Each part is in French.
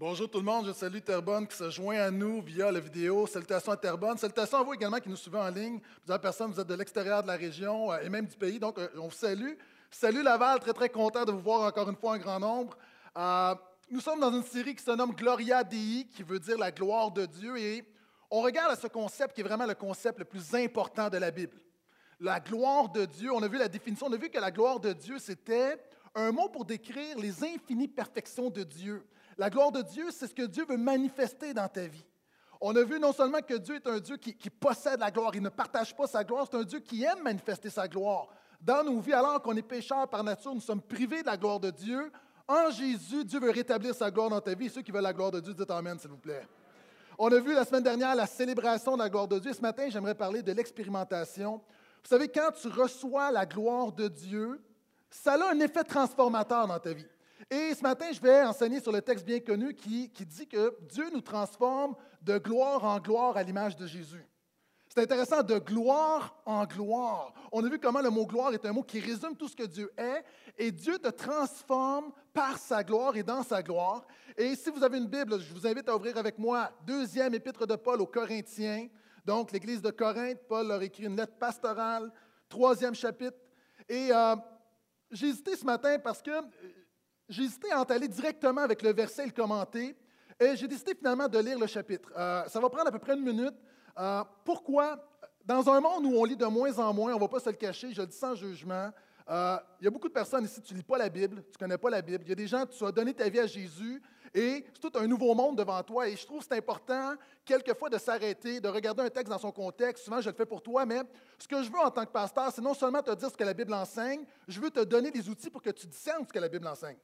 Bonjour tout le monde, je salue Terrebonne qui se joint à nous via la vidéo. Salutations à Terrebonne. Salutations à vous également qui nous suivez en ligne. Plusieurs personnes, vous êtes de l'extérieur de la région euh, et même du pays, donc euh, on vous salue. Salut Laval, très très content de vous voir encore une fois en grand nombre. Euh, nous sommes dans une série qui se nomme Gloria Dei, qui veut dire la gloire de Dieu, et on regarde à ce concept qui est vraiment le concept le plus important de la Bible. La gloire de Dieu, on a vu la définition, on a vu que la gloire de Dieu, c'était un mot pour décrire les infinies perfections de Dieu. La gloire de Dieu, c'est ce que Dieu veut manifester dans ta vie. On a vu non seulement que Dieu est un Dieu qui, possède la gloire, il ne partage pas sa gloire, c'est un Dieu qui aime manifester sa gloire. Dans nos vies, alors qu'on est pécheurs par nature, nous sommes privés de la gloire de Dieu. En Jésus, Dieu veut rétablir sa gloire dans ta vie. Ceux qui veulent la gloire de Dieu, dites Amen, s'il vous plaît. On a vu la semaine dernière la célébration de la gloire de Dieu. Ce matin, j'aimerais parler de l'expérimentation. Vous savez, quand tu reçois la gloire de Dieu, ça a un effet transformateur dans ta vie. Et ce matin, je vais enseigner sur le texte bien connu qui, dit que Dieu nous transforme de gloire en gloire à l'image de Jésus. C'est intéressant, de gloire en gloire. On a vu comment le mot gloire est un mot qui résume tout ce que Dieu est, et Dieu te transforme par sa gloire et dans sa gloire. Et si vous avez une Bible, je vous invite à ouvrir avec moi deuxième épître de Paul aux Corinthiens. Donc, l'Église de Corinthe, Paul leur écrit une lettre pastorale, troisième chapitre. Et euh, j'ai hésité ce matin parce que j'ai hésité à entaller directement avec le verset et le commenter, et j'ai décidé finalement de lire le chapitre. Euh, ça va prendre à peu près une minute. Euh, pourquoi? Dans un monde où on lit de moins en moins, on ne va pas se le cacher, je le dis sans jugement, euh, il y a beaucoup de personnes ici, tu ne lis pas la Bible, tu ne connais pas la Bible. Il y a des gens, tu as donné ta vie à Jésus et c'est tout un nouveau monde devant toi. Et je trouve que c'est important, quelquefois, de s'arrêter, de regarder un texte dans son contexte. Souvent, je le fais pour toi, mais ce que je veux en tant que pasteur, c'est non seulement te dire ce que la Bible enseigne, je veux te donner des outils pour que tu discernes ce que la Bible enseigne.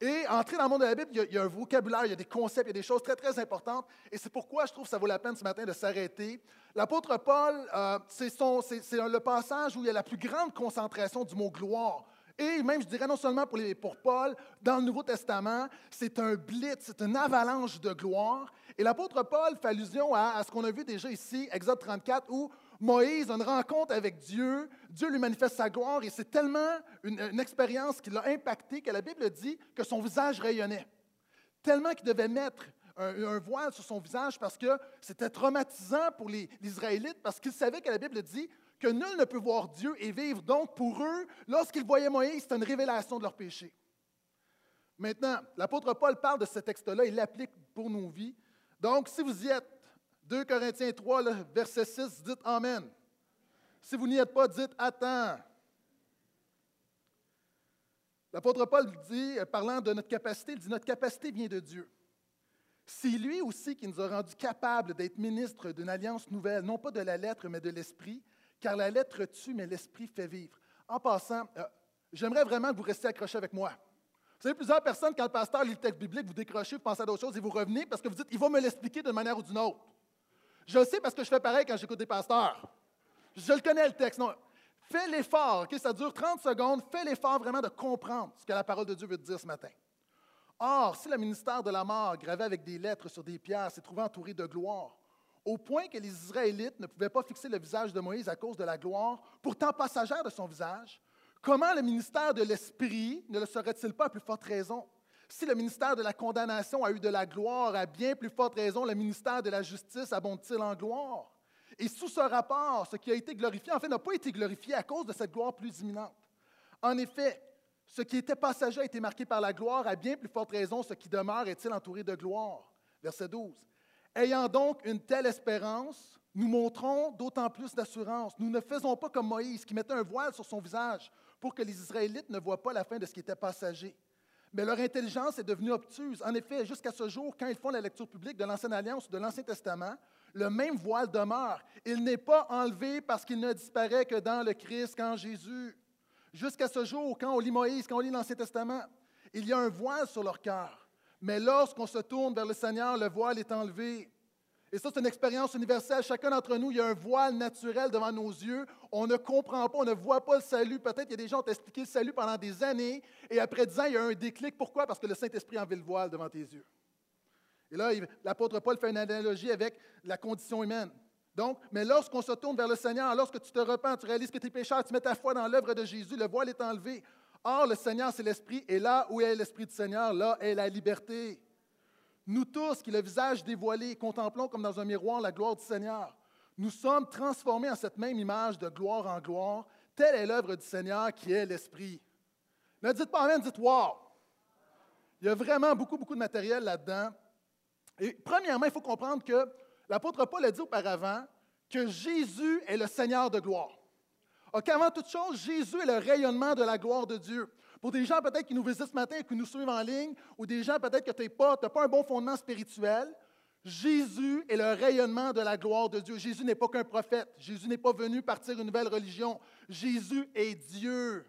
Et entrer dans le monde de la Bible, il y, a, un vocabulaire, il y a des concepts, il y a des choses très, très importantes. Et c'est pourquoi je trouve que ça vaut la peine ce matin de s'arrêter. L'apôtre Paul, euh, c'est le passage où il y a la plus grande concentration du mot gloire. Et même, je dirais, non seulement pour, Paul, dans le Nouveau Testament, c'est un blitz, c'est une avalanche de gloire. Et l'apôtre Paul fait allusion à ce qu'on a vu déjà ici, Exode 34, où Moïse a une rencontre avec Dieu, Dieu lui manifeste sa gloire et c'est tellement une, expérience qui l'a impacté que la Bible dit que son visage rayonnait. Tellement qu'il devait mettre un, voile sur son visage parce que c'était traumatisant pour les, Israélites parce qu'ils savaient que la Bible dit que nul ne peut voir Dieu et vivre. Donc pour eux, lorsqu'ils voyaient Moïse, c'était une révélation de leur péché. Maintenant, l'apôtre Paul parle de ce texte-là, il l'applique pour nos vies. Donc, si vous y êtes, 2 Corinthiens 3, verset 6, dites Amen. Si vous n'y êtes pas, dites Attends. L'apôtre Paul dit, euh, parlant de notre capacité, il dit Notre capacité vient de Dieu. C'est lui aussi qui nous a rendus capables d'être ministres d'une alliance nouvelle, non pas de la lettre, mais de l'esprit, car la lettre tue, mais l'esprit fait vivre. En passant, euh, j'aimerais vraiment que vous restiez accrochés avec moi. Vous savez, plusieurs personnes, quand le pasteur lit le texte biblique, vous décrochez, vous pensez à d'autres choses et vous revenez parce que vous dites, il va me l'expliquer d'une manière ou d'une autre. Je le sais parce que je fais pareil quand j'écoute des pasteurs. Je le connais le texte. Non. Fais l'effort? Ça dure 30 secondes. Fais l'effort vraiment de comprendre ce que la parole de Dieu veut te dire ce matin. Or, si le ministère de la mort, gravé avec des lettres sur des pierres, s'est trouvé entouré de gloire, au point que les Israélites ne pouvaient pas fixer le visage de Moïse à cause de la gloire, pourtant passagère de son visage, comment le ministère de l'Esprit ne le serait-il pas à plus forte raison? Si le ministère de la condamnation a eu de la gloire, à bien plus forte raison, le ministère de la justice abonde-t-il en gloire? Et sous ce rapport, ce qui a été glorifié, en fait, n'a pas été glorifié à cause de cette gloire plus imminente. En effet, ce qui était passager a été marqué par la gloire, à bien plus forte raison, ce qui demeure est-il entouré de gloire? Verset 12. Ayant donc une telle espérance, nous montrons d'autant plus d'assurance. Nous ne faisons pas comme Moïse, qui mettait un voile sur son visage pour que les Israélites ne voient pas la fin de ce qui était passager mais leur intelligence est devenue obtuse. En effet, jusqu'à ce jour, quand ils font la lecture publique de l'Ancienne Alliance ou de l'Ancien Testament, le même voile demeure. Il n'est pas enlevé parce qu'il ne disparaît que dans le Christ, quand Jésus. Jusqu'à ce jour, quand on lit Moïse, quand on lit l'Ancien Testament, il y a un voile sur leur cœur. Mais lorsqu'on se tourne vers le Seigneur, le voile est enlevé. Et ça, c'est une expérience universelle. Chacun d'entre nous, il y a un voile naturel devant nos yeux. On ne comprend pas, on ne voit pas le salut. Peut-être qu'il y a des gens qui ont expliqué le salut pendant des années, et après dix ans, il y a un déclic. Pourquoi? Parce que le Saint-Esprit enlève le voile devant tes yeux. Et là, l'apôtre Paul fait une analogie avec la condition humaine. Donc, mais lorsqu'on se tourne vers le Seigneur, lorsque tu te repens, tu réalises que tu es pécheur, tu mets ta foi dans l'œuvre de Jésus, le voile est enlevé. Or, le Seigneur, c'est l'Esprit, et là où est l'Esprit du Seigneur, là est la liberté. Nous tous qui, le visage dévoilé, contemplons comme dans un miroir la gloire du Seigneur, nous sommes transformés en cette même image de gloire en gloire. Telle est l'œuvre du Seigneur qui est l'Esprit. Ne dites pas Amen, dites Wow! Il y a vraiment beaucoup, beaucoup de matériel là-dedans. Et premièrement, il faut comprendre que l'apôtre Paul a dit auparavant que Jésus est le Seigneur de gloire. Qu'avant toute chose, Jésus est le rayonnement de la gloire de Dieu. Pour des gens peut-être qui nous visitent ce matin et qui nous suivent en ligne, ou des gens peut-être que tu n'as pas, pas un bon fondement spirituel, Jésus est le rayonnement de la gloire de Dieu. Jésus n'est pas qu'un prophète. Jésus n'est pas venu partir une nouvelle religion. Jésus est Dieu.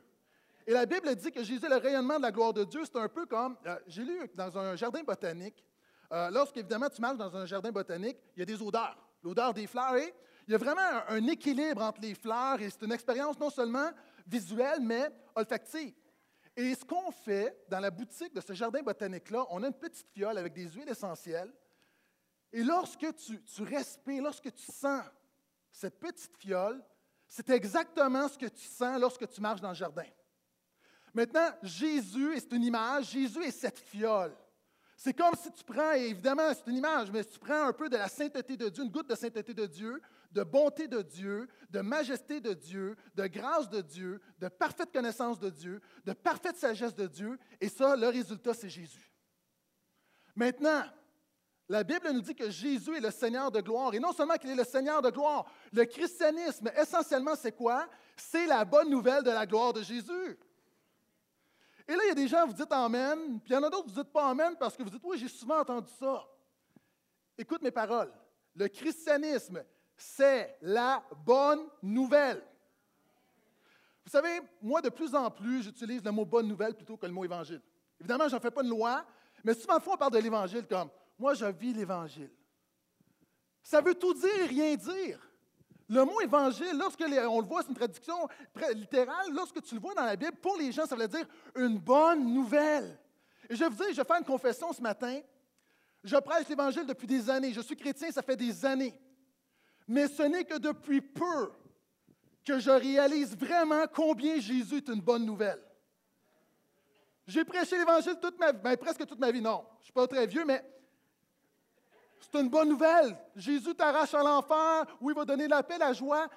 Et la Bible dit que Jésus est le rayonnement de la gloire de Dieu. C'est un peu comme, euh, j'ai lu dans un jardin botanique, euh, lorsqu'évidemment tu marches dans un jardin botanique, il y a des odeurs. L'odeur des fleurs et il y a vraiment un, équilibre entre les fleurs et c'est une expérience non seulement visuelle, mais olfactive. Et ce qu'on fait dans la boutique de ce jardin botanique-là, on a une petite fiole avec des huiles essentielles. Et lorsque tu, tu respires, lorsque tu sens cette petite fiole, c'est exactement ce que tu sens lorsque tu marches dans le jardin. Maintenant, Jésus, et c'est une image, Jésus est cette fiole. C'est comme si tu prends, et évidemment, c'est une image, mais si tu prends un peu de la sainteté de Dieu, une goutte de sainteté de Dieu, de bonté de Dieu, de majesté de Dieu, de grâce de Dieu, de parfaite connaissance de Dieu, de parfaite sagesse de Dieu, et ça, le résultat, c'est Jésus. Maintenant, la Bible nous dit que Jésus est le Seigneur de gloire. Et non seulement qu'il est le Seigneur de gloire, le christianisme, essentiellement, c'est quoi? C'est la bonne nouvelle de la gloire de Jésus. Et là, il y a des gens, vous dites Amen, puis il y en a d'autres, vous dites pas Amen parce que vous dites Oui, j'ai souvent entendu ça. Écoute mes paroles. Le christianisme, c'est la bonne nouvelle. Vous savez, moi, de plus en plus, j'utilise le mot bonne nouvelle plutôt que le mot évangile. Évidemment, je n'en fais pas une loi, mais souvent, on parle de l'évangile comme moi, je vis l'évangile. Ça veut tout dire et rien dire. Le mot évangile, lorsque on le voit, c'est une traduction littérale, lorsque tu le vois dans la Bible, pour les gens, ça veut dire une bonne nouvelle. Et je vais vous dire, je vais faire une confession ce matin. Je prêche l'Évangile depuis des années. Je suis chrétien, ça fait des années. Mais ce n'est que depuis peu que je réalise vraiment combien Jésus est une bonne nouvelle. J'ai prêché l'Évangile toute ma vie, ben, presque toute ma vie, non. Je ne suis pas très vieux, mais c'est une bonne nouvelle. Jésus t'arrache à l'enfer, oui, il va donner la paix, la joie.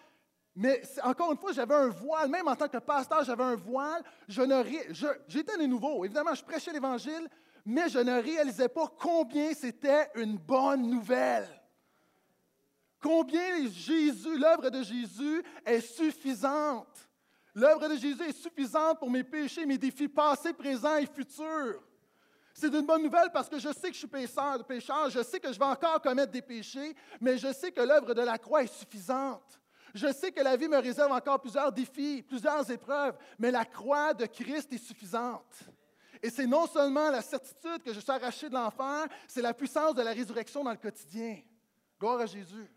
Mais encore une fois, j'avais un voile, même en tant que pasteur, j'avais un voile. Je ne, j'étais né nouveau. Évidemment, je prêchais l'Évangile, mais je ne réalisais pas combien c'était une bonne nouvelle. Combien l'œuvre de Jésus est suffisante? L'œuvre de Jésus est suffisante pour mes péchés, mes défis passés, présents et futurs. C'est une bonne nouvelle parce que je sais que je suis pécheur, pécheur, je sais que je vais encore commettre des péchés, mais je sais que l'œuvre de la croix est suffisante. Je sais que la vie me réserve encore plusieurs défis, plusieurs épreuves, mais la croix de Christ est suffisante. Et c'est non seulement la certitude que je suis arraché de l'enfer, c'est la puissance de la résurrection dans le quotidien. Gloire à Jésus.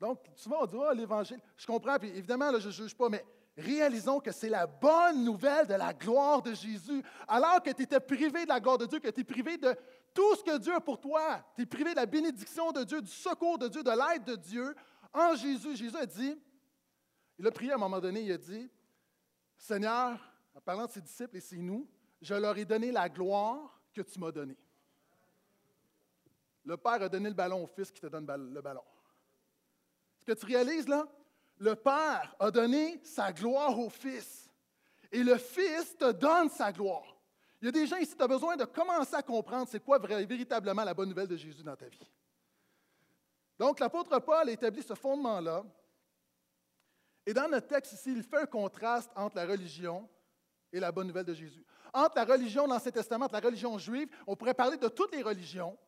Donc, souvent on dit, oh, l'Évangile. Je comprends, puis évidemment, je ne juge pas, mais réalisons que c'est la bonne nouvelle de la gloire de Jésus. Alors que tu étais privé de la gloire de Dieu, que tu es privé de tout ce que Dieu a pour toi, tu es privé de la bénédiction de Dieu, du secours de Dieu, de l'aide de Dieu, en Jésus, Jésus a dit, il a prié à un moment donné, il a dit, Seigneur, en parlant de ses disciples et c'est nous, je leur ai donné la gloire que tu m'as donnée. Le Père a donné le ballon au Fils qui te donne le ballon. Que tu réalises là, le Père a donné sa gloire au Fils. Et le Fils te donne sa gloire. Il y a des gens ici, tu as besoin de commencer à comprendre c'est quoi véritablement la bonne nouvelle de Jésus dans ta vie. Donc, l'apôtre Paul établit ce fondement-là. Et dans notre texte ici, il fait un contraste entre la religion et la bonne nouvelle de Jésus. Entre la religion de l'Ancien Testament, la religion juive, on pourrait parler de toutes les religions.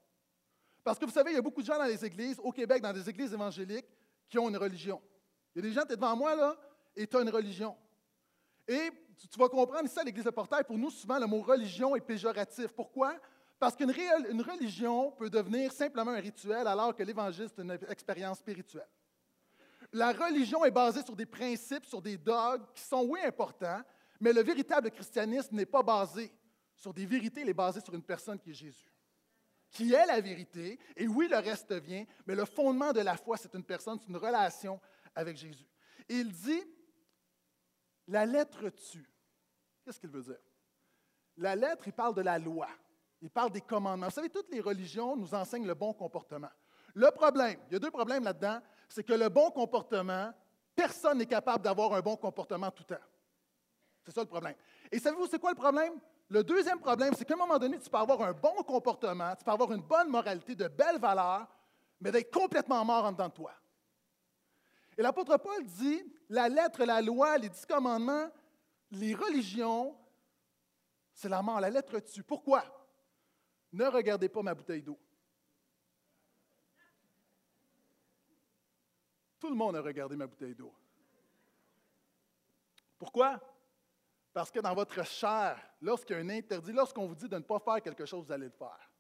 Parce que vous savez, il y a beaucoup de gens dans les églises, au Québec, dans des églises évangéliques, qui ont une religion. Il y a des gens, tu es devant moi, là, et tu as une religion. Et tu, vas comprendre à l'Église de Portail, pour nous, souvent, le mot religion est péjoratif. Pourquoi? Parce qu'une religion peut devenir simplement un rituel, alors que l'Évangile, c'est une expérience spirituelle. La religion est basée sur des principes, sur des dogmes qui sont, oui, importants, mais le véritable christianisme n'est pas basé sur des vérités, il est basé sur une personne qui est Jésus, qui est la vérité. Et oui, le reste vient, mais le fondement de la foi, c'est une personne, c'est une relation avec Jésus. il dit, la lettre tue. Qu'est-ce qu'il veut dire? La lettre, il parle de la loi. Il parle des commandements. Vous savez, toutes les religions nous enseignent le bon comportement. Le problème, il y a deux problèmes là-dedans, c'est que le bon comportement, personne n'est capable d'avoir un bon comportement tout le temps. C'est ça le problème. Et savez-vous, c'est quoi le problème? Le deuxième problème, c'est qu'à un moment donné, tu peux avoir un bon comportement, tu peux avoir une bonne moralité, de belles valeurs, mais d'être complètement mort en dedans de toi. Et l'apôtre Paul dit, la lettre, la loi, les dix commandements, les religions, c'est la mort, la lettre tue. Pourquoi? Ne regardez pas ma bouteille d'eau. Tout le monde a regardé ma bouteille d'eau. Pourquoi? Parce que dans votre chair, lorsqu'il y a un interdit, lorsqu'on vous dit de ne pas faire quelque chose, vous allez le faire.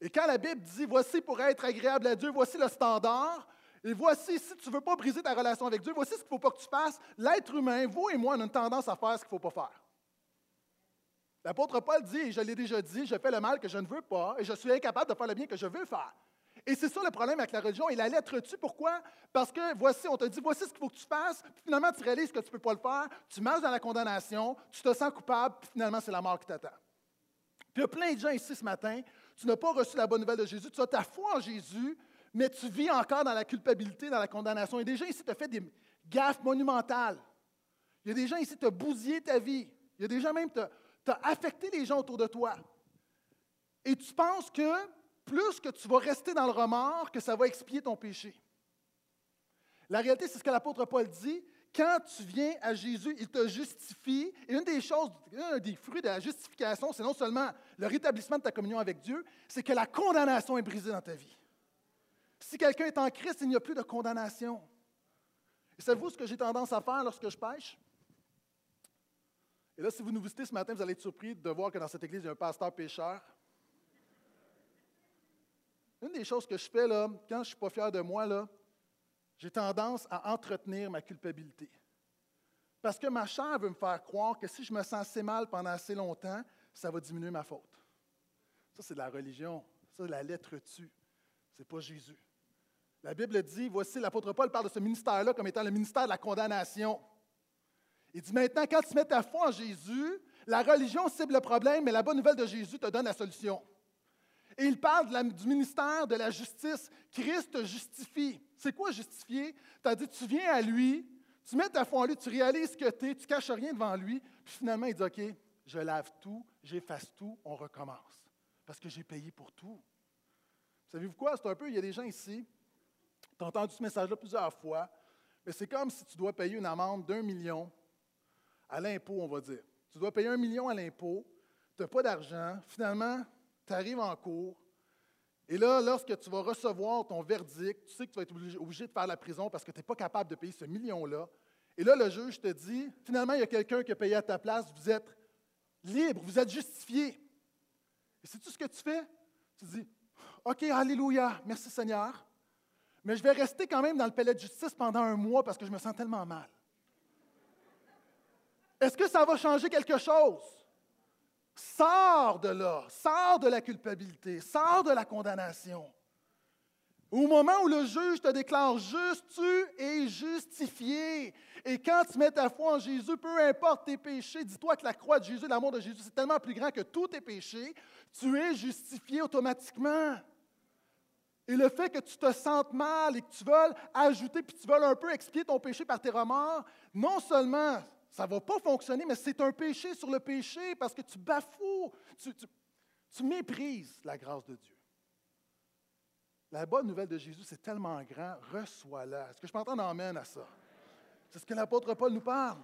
Et quand la Bible dit, voici pour être agréable à Dieu, voici le standard, et voici, si tu ne veux pas briser ta relation avec Dieu, voici ce qu'il ne faut pas que tu fasses, l'être humain, vous et moi, on a une tendance à faire ce qu'il ne faut pas faire. L'apôtre Paul dit, et je l'ai déjà dit, je fais le mal que je ne veux pas, et je suis incapable de faire le bien que je veux faire. Et c'est ça le problème avec la religion. Et la lettre tue. Pourquoi? Parce que voici, on te dit, voici ce qu'il faut que tu fasses, puis finalement, tu réalises que tu ne peux pas le faire, tu marches dans la condamnation, tu te sens coupable, puis finalement, c'est la mort qui t'attend. Puis il y a plein de gens ici ce matin, tu n'as pas reçu la bonne nouvelle de Jésus, tu as ta foi en Jésus, mais tu vis encore dans la culpabilité, dans la condamnation. Et des gens ici t'ont fait des gaffes monumentales. Il y a des gens ici qui t'ont bousillé ta vie. Il y a des gens même qui t'ont affecté les gens autour de toi. Et tu penses que plus que tu vas rester dans le remords, que ça va expier ton péché. La réalité, c'est ce que l'apôtre Paul dit. Quand tu viens à Jésus, il te justifie. Et une des choses, un des fruits de la justification, c'est non seulement le rétablissement de ta communion avec Dieu, c'est que la condamnation est brisée dans ta vie. Si quelqu'un est en Christ, il n'y a plus de condamnation. Et savez-vous ce que j'ai tendance à faire lorsque je pêche? Et là, si vous nous visitez ce matin, vous allez être surpris de voir que dans cette église, il y a un pasteur pécheur. Une des choses que je fais là, quand je ne suis pas fier de moi, là, j'ai tendance à entretenir ma culpabilité. Parce que ma chair veut me faire croire que si je me sens assez mal pendant assez longtemps, ça va diminuer ma faute. Ça, c'est de la religion. Ça, la lettre tue. Ce n'est pas Jésus. La Bible dit, voici, l'apôtre Paul parle de ce ministère-là comme étant le ministère de la condamnation. Il dit maintenant, quand tu mets ta foi en Jésus, la religion cible le problème, mais la bonne nouvelle de Jésus te donne la solution. Et il parle du ministère de la justice. Christ justifie. C'est quoi justifier? Dit, tu viens à lui, tu mets ta foi en lui, tu réalises que tu es, tu caches rien devant lui, puis finalement, il dit, OK, je lave tout, j'efface tout, on recommence. Parce que j'ai payé pour tout. Savez-vous quoi? C'est un peu, il y a des gens ici, tu as entendu ce message-là plusieurs fois, mais c'est comme si tu dois payer une amende d'un million à l'impôt, on va dire. Tu dois payer un million à l'impôt, tu n'as pas d'argent, finalement, tu arrives en cours, et là, lorsque tu vas recevoir ton verdict, tu sais que tu vas être obligé, de faire la prison parce que tu n'es pas capable de payer ce million-là. Et là, le juge te dit, finalement, il y a quelqu'un qui a payé à ta place, vous êtes libre, vous êtes justifié. Et c'est tout ce que tu fais? Tu dis, OK, Alléluia, merci Seigneur, mais je vais rester quand même dans le palais de justice pendant un mois parce que je me sens tellement mal. Est-ce que ça va changer quelque chose? Sors de là, sors de la culpabilité, sors de la condamnation. Au moment où le juge te déclare juste, tu es justifié. Et quand tu mets ta foi en Jésus, peu importe tes péchés, dis-toi que la croix de Jésus, l'amour de Jésus, c'est tellement plus grand que tous tes péchés, tu es justifié automatiquement. Et le fait que tu te sentes mal et que tu veuilles ajouter, puis tu veuilles un peu expier ton péché par tes remords, non seulement ça ne va pas fonctionner, mais c'est un péché sur le péché parce que tu bafoues, tu, méprises la grâce de Dieu. La bonne nouvelle de Jésus, c'est tellement grand, reçois-la. Est-ce que je m'entends? D'emmène à ça? C'est ce que l'apôtre Paul nous parle.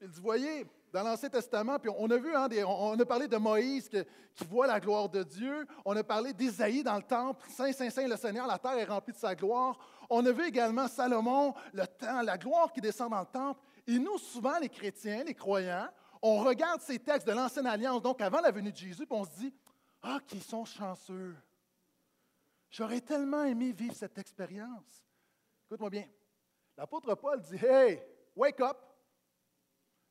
Il dit, voyez, dans l'Ancien Testament, puis on a vu, hein, on a parlé de Moïse qui voit la gloire de Dieu. On a parlé d'Isaïe dans le temple. Saint, Saint, Saint, le Seigneur, la terre est remplie de sa gloire. On a vu également Salomon, le temps, la gloire qui descend dans le temple. Et nous, souvent, les chrétiens, les croyants, on regarde ces textes de l'Ancienne Alliance, donc avant la venue de Jésus, puis on se dit Ah, qu'ils sont chanceux. J'aurais tellement aimé vivre cette expérience. Écoute-moi bien. L'apôtre Paul dit Hey, wake up.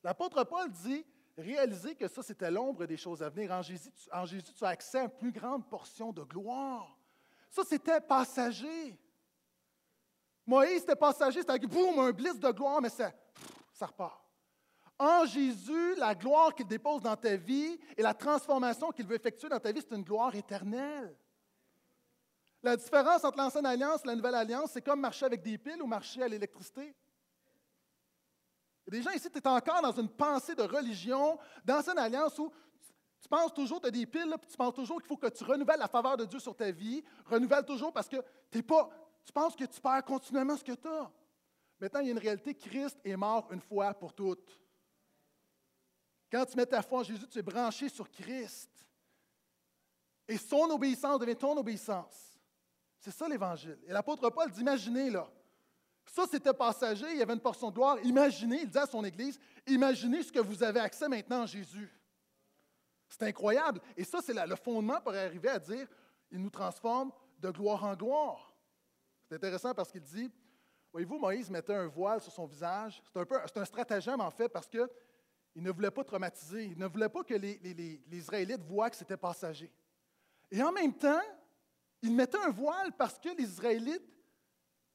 L'apôtre Paul dit Réalisez que ça, c'était l'ombre des choses à venir. En Jésus, tu as accès à une plus grande portion de gloire. Ça, c'était passager. Moïse, c'était passager, c'était boum, un bliss de gloire, mais ça, ça repart. En Jésus, la gloire qu'il dépose dans ta vie et la transformation qu'il veut effectuer dans ta vie, c'est une gloire éternelle. La différence entre l'ancienne alliance et la nouvelle alliance, c'est comme marcher avec des piles ou marcher à l'électricité. Il des gens ici, tu es encore dans une pensée de religion, d'ancienne alliance où tu penses toujours, tu as des piles, puis tu penses toujours qu'il faut que tu renouvelles la faveur de Dieu sur ta vie. Renouvelle toujours parce que t'es pas, tu penses que tu perds continuellement ce que tu as. Maintenant, il y a une réalité, Christ est mort une fois pour toutes. Quand tu mets ta foi en Jésus, tu es branché sur Christ. Et son obéissance devient ton obéissance. C'est ça l'Évangile. Et l'apôtre Paul dit, imaginez là. Ça, c'était passager, il y avait une portion de gloire. Imaginez, il dit à son Église, imaginez ce que vous avez accès maintenant en Jésus. C'est incroyable. Et ça, c'est le fondement pour arriver à dire, il nous transforme de gloire en gloire. C'est intéressant parce qu'il dit, voyez-vous, Moïse mettait un voile sur son visage. C'est un, un stratagème, en fait, parce qu'il ne voulait pas traumatiser. Il ne voulait pas que les Israélites voient que c'était passager. Et en même temps, il mettait un voile parce que les Israélites,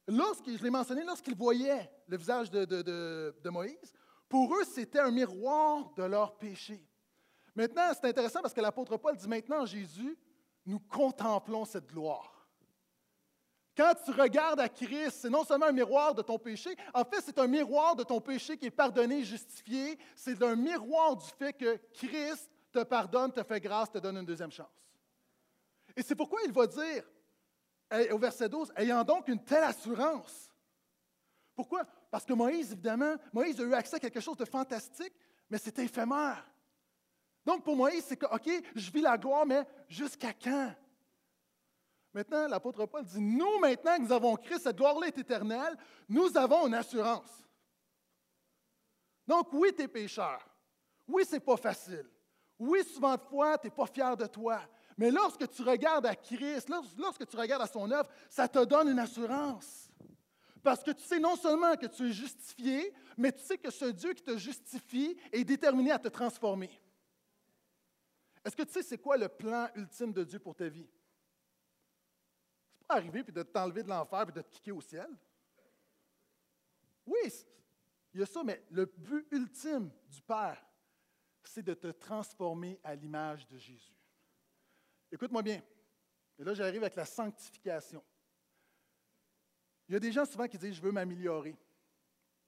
lorsqu'ils, je l'ai mentionné, lorsqu'ils voyaient le visage de, Moïse, pour eux, c'était un miroir de leur péché. Maintenant, c'est intéressant parce que l'apôtre Paul dit maintenant, Jésus, nous contemplons cette gloire. Quand tu regardes à Christ, c'est non seulement un miroir de ton péché, en fait, c'est un miroir de ton péché qui est pardonné, justifié. C'est un miroir du fait que Christ te pardonne, te fait grâce, te donne une deuxième chance. Et c'est pourquoi il va dire au verset 12, ayant donc une telle assurance. Pourquoi? Parce que Moïse, évidemment, Moïse a eu accès à quelque chose de fantastique, mais c'était éphémère. Donc pour Moïse, c'est que, OK, je vis la gloire, mais jusqu'à quand? Maintenant, l'apôtre Paul dit, nous, maintenant que nous avons Christ, cette gloire-là est éternelle, nous avons une assurance. Donc oui, tu es pécheur. Oui, c'est pas facile. Oui, souvent de fois, tu n'es pas fier de toi. Mais lorsque tu regardes à Christ, lorsque tu regardes à son œuvre, ça te donne une assurance. Parce que tu sais non seulement que tu es justifié, mais tu sais que ce Dieu qui te justifie est déterminé à te transformer. Est-ce que tu sais c'est quoi le plan ultime de Dieu pour ta vie? C'est pas arriver puis de t'enlever de l'enfer et de te kicker au ciel? Oui, il y a ça, mais le but ultime du Père, c'est de te transformer à l'image de Jésus. Écoute-moi bien. Et là, j'arrive avec la sanctification. Il y a des gens souvent qui disent Je veux m'améliorer.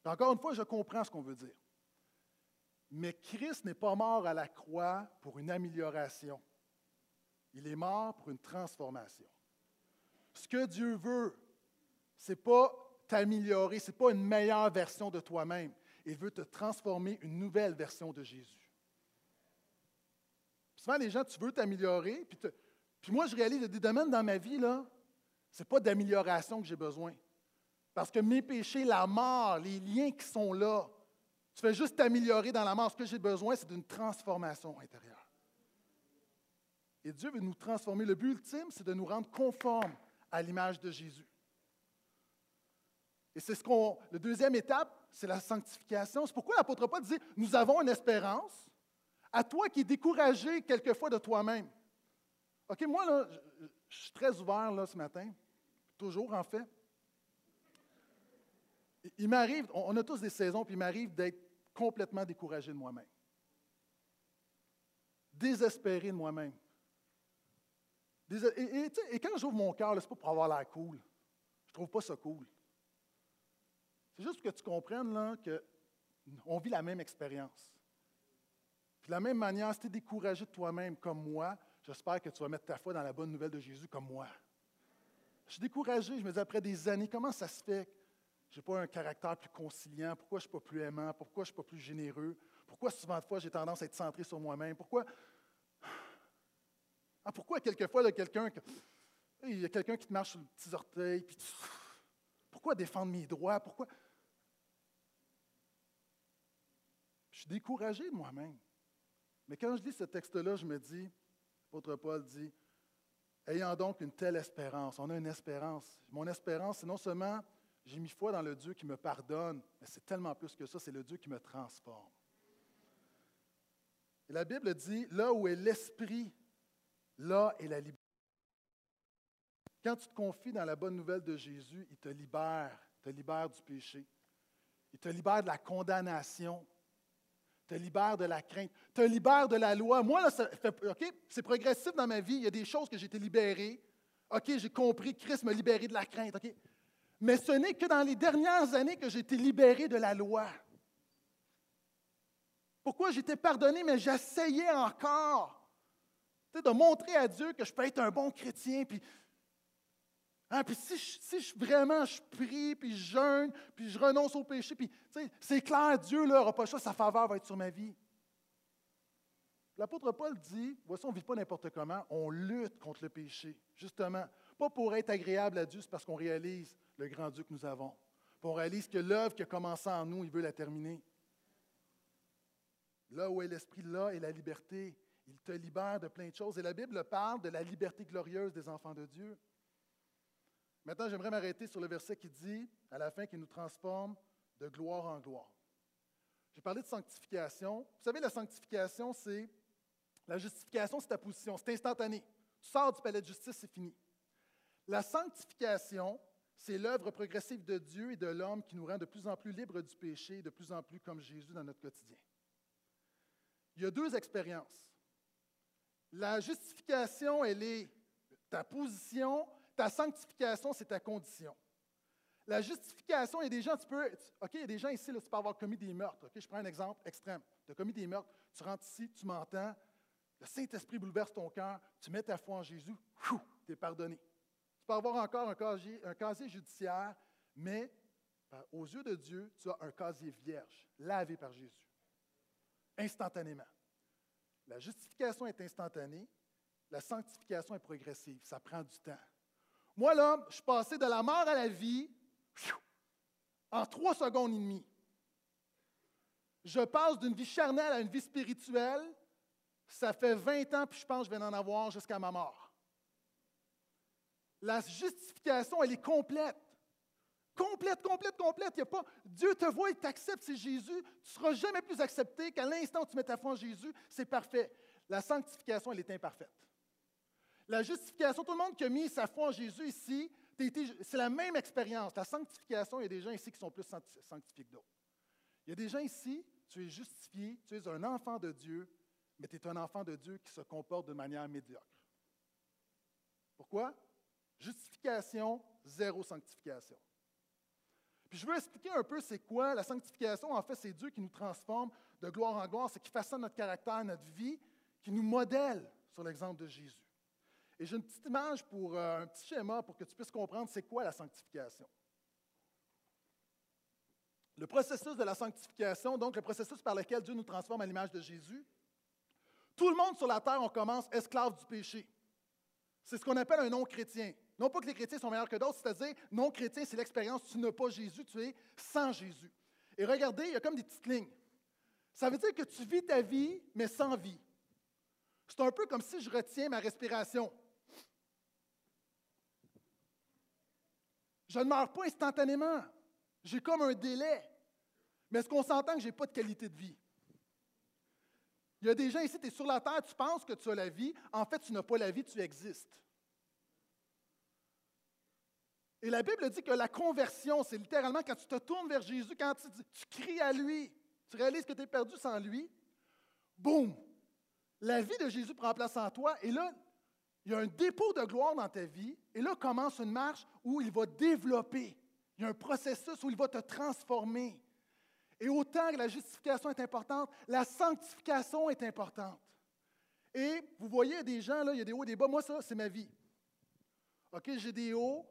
Encore une fois, je comprends ce qu'on veut dire. Mais Christ n'est pas mort à la croix pour une amélioration. Il est mort pour une transformation. Ce que Dieu veut, ce n'est pas t'améliorer, ce n'est pas une meilleure version de toi-même. Il veut te transformer une nouvelle version de Jésus. Souvent, les gens, tu veux t'améliorer, puis, moi, je réalise des domaines dans ma vie, là, ce n'est pas d'amélioration que j'ai besoin. Parce que mes péchés, la mort, les liens qui sont là, tu fais juste t'améliorer dans la mort. Ce que j'ai besoin, c'est d'une transformation intérieure. Et Dieu veut nous transformer. Le but ultime, c'est de nous rendre conformes à l'image de Jésus. Et c'est ce qu'on. La deuxième étape, c'est la sanctification. C'est pourquoi l'apôtre Paul dit Nous avons une espérance, à toi qui es découragé quelquefois de toi-même. OK, moi, là, je, suis très ouvert là, ce matin, toujours en fait. Il, m'arrive, on, a tous des saisons, puis il m'arrive d'être complètement découragé de moi-même. Désespéré de moi-même. Et, et, quand j'ouvre mon cœur, ce n'est pas pour avoir l'air cool. Je trouve pas ça cool. C'est juste que tu comprennes là, qu'on vit la même expérience. De la même manière, si tu es découragé de toi-même comme moi, j'espère que tu vas mettre ta foi dans la bonne nouvelle de Jésus comme moi. Je suis découragé, je me dis après des années, comment ça se fait que je n'ai pas un caractère plus conciliant? Pourquoi je ne suis pas plus aimant? Pourquoi je ne suis pas plus généreux? Pourquoi souvent de fois j'ai tendance à être centré sur moi-même? Pourquoi, ah, pourquoi quelquefois, il y a quelqu'un qui te marche sur le petit orteil, puis pourquoi défendre mes droits? Pourquoi? Je suis découragé de moi-même. Mais quand je lis ce texte-là, je me dis, l'apôtre Paul dit, ayant donc une telle espérance, on a une espérance. Mon espérance, c'est non seulement j'ai mis foi dans le Dieu qui me pardonne, mais c'est tellement plus que ça, c'est le Dieu qui me transforme. Et la Bible dit, là où est l'esprit, là est la liberté. Quand tu te confies dans la bonne nouvelle de Jésus, il te libère, il te libère du péché. Il te libère de la condamnation. Te libère de la crainte, te libère de la loi. Moi, là, c'est progressif dans ma vie. Il y a des choses que j'ai été libéré. OK, j'ai compris, Christ m'a libéré de la crainte. Mais ce n'est que dans les dernières années que j'ai été libéré de la loi. Pourquoi j'étais pardonné, mais j'essayais encore? De montrer à Dieu que je peux être un bon chrétien. Puis, hein, puis si, si vraiment je prie, puis je jeûne, puis je renonce au péché, puis c'est clair, Dieu n'aura pas ça, sa faveur va être sur ma vie. L'apôtre Paul dit, voici, on ne vit pas n'importe comment, on lutte contre le péché, justement. Pas pour être agréable à Dieu, c'est parce qu'on réalise le grand Dieu que nous avons. On réalise que l'œuvre qui a commencé en nous, il veut la terminer. Là où est l'esprit, là est la liberté. Il te libère de plein de choses. Et la Bible parle de la liberté glorieuse des enfants de Dieu. Maintenant, j'aimerais m'arrêter sur le verset qui dit, à la fin, qu'il nous transforme de gloire en gloire. J'ai parlé de sanctification. Vous savez, la sanctification, c'est la justification, c'est ta position, c'est instantané. Tu sors du palais de justice, c'est fini. La sanctification, c'est l'œuvre progressive de Dieu et de l'homme qui nous rend de plus en plus libres du péché de plus en plus comme Jésus dans notre quotidien. Il y a deux expériences. La justification, elle est ta position, ta sanctification, c'est ta condition. La justification, il y a des gens, tu peux. OK, il y a des gens ici, là, tu peux avoir commis des meurtres. Je prends un exemple extrême. Tu as commis des meurtres, tu rentres ici, tu m'entends, le Saint-Esprit bouleverse ton cœur, tu mets ta foi en Jésus, tu es pardonné. Tu peux avoir encore un casier, un casier judiciaire, mais aux yeux de Dieu, tu as un casier vierge, lavé par Jésus, instantanément. La justification est instantanée, la sanctification est progressive, ça prend du temps. Moi, là, je suis passé de la mort à la vie en trois secondes et demie. Je passe d'une vie charnelle à une vie spirituelle. Ça fait 20 ans, puis je pense que je vais en avoir jusqu'à ma mort. La justification, elle est complète. Complète, complète, complète. Y a pas, Dieu te voit et t'accepte, c'est Jésus. Tu ne seras jamais plus accepté qu'à l'instant où tu mets ta foi en Jésus, c'est parfait. La sanctification, elle est imparfaite. La justification, tout le monde qui a mis sa foi en Jésus ici, c'est la même expérience. La sanctification, il y a des gens ici qui sont plus sanctifiés que d'autres. Il y a des gens ici, tu es justifié, tu es un enfant de Dieu, mais tu es un enfant de Dieu qui se comporte de manière médiocre. Pourquoi? Justification, zéro sanctification. Puis je veux expliquer un peu c'est quoi la sanctification. En fait, c'est Dieu qui nous transforme de gloire en gloire, c'est qui façonne notre caractère, notre vie, qui nous modèle sur l'exemple de Jésus. Et j'ai une petite image pour euh, un petit schéma pour que tu puisses comprendre c'est quoi la sanctification. Le processus de la sanctification, donc le processus par lequel Dieu nous transforme à l'image de Jésus, tout le monde sur la terre, on commence esclave du péché. C'est ce qu'on appelle un non-chrétien. Non pas que les chrétiens sont meilleurs que d'autres, c'est-à-dire, non-chrétien, c'est l'expérience, tu n'as pas Jésus, tu es sans Jésus. Et regardez, il y a comme des petites lignes. Ça veut dire que tu vis ta vie, mais sans vie. C'est un peu comme si je retiens ma respiration. Je ne meurs pas instantanément. J'ai comme un délai. Mais est-ce qu'on s'entend que je n'ai pas de qualité de vie? Il y a des gens ici, tu es sur la terre, tu penses que tu as la vie. En fait, tu n'as pas la vie, tu existes. Et la Bible dit que la conversion, c'est littéralement quand tu te tournes vers Jésus, quand tu, cries à lui, tu réalises que tu es perdu sans lui, boum! La vie de Jésus prend place en toi, et là, il y a un dépôt de gloire dans ta vie, et là commence une marche où il va développer. Il y a un processus où il va te transformer. Et autant que la justification est importante, la sanctification est importante. Et vous voyez des gens, là, il y a des hauts et des bas. Moi, ça, c'est ma vie. OK, j'ai des hauts,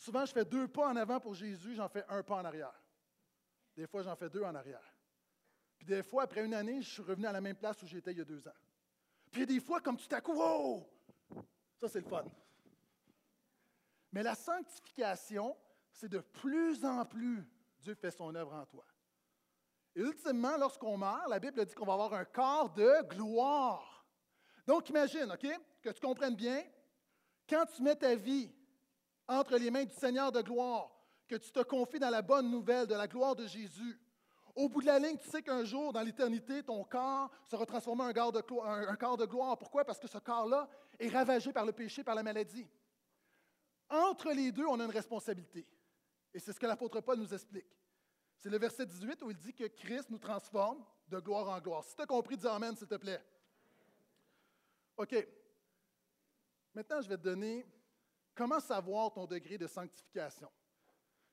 Souvent, je fais deux pas en avant pour Jésus, j'en fais un pas en arrière. Des fois, j'en fais deux en arrière. Puis des fois, après une année, je suis revenu à la même place où j'étais il y a deux ans. Puis des fois, comme à coup, wow! Ça, c'est le fun. Mais la sanctification, c'est de plus en plus Dieu fait son œuvre en toi. Et ultimement, lorsqu'on meurt, la Bible dit qu'on va avoir un corps de gloire. Donc, imagine, OK, que tu comprennes bien, quand tu mets ta vie entre les mains du Seigneur de gloire, que tu te confies dans la bonne nouvelle de la gloire de Jésus. Au bout de la ligne, tu sais qu'un jour, dans l'éternité, ton corps sera transformé en un corps, de, gloire. Pourquoi? Parce que ce corps-là est ravagé par le péché, par la maladie. Entre les deux, on a une responsabilité. Et c'est ce que l'apôtre Paul nous explique. C'est le verset 18 où il dit que Christ nous transforme de gloire en gloire. Si tu as compris, dis Amen, s'il te plaît. OK. Maintenant, je vais te donner comment savoir ton degré de sanctification.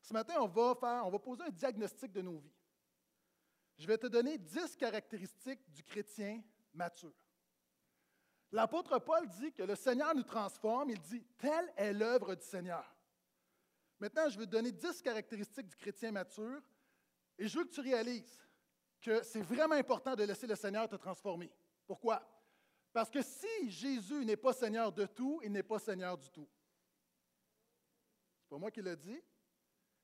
Ce matin, on va, faire, on va poser un diagnostic de nos vies. Je vais te donner dix caractéristiques du chrétien mature. L'apôtre Paul dit que le Seigneur nous transforme. Il dit, telle est l'œuvre du Seigneur. Maintenant, je vais te donner dix caractéristiques du chrétien mature et je veux que tu réalises que c'est vraiment important de laisser le Seigneur te transformer. Pourquoi? Parce que si Jésus n'est pas Seigneur de tout, il n'est pas Seigneur du tout. C'est pas moi qui le dis.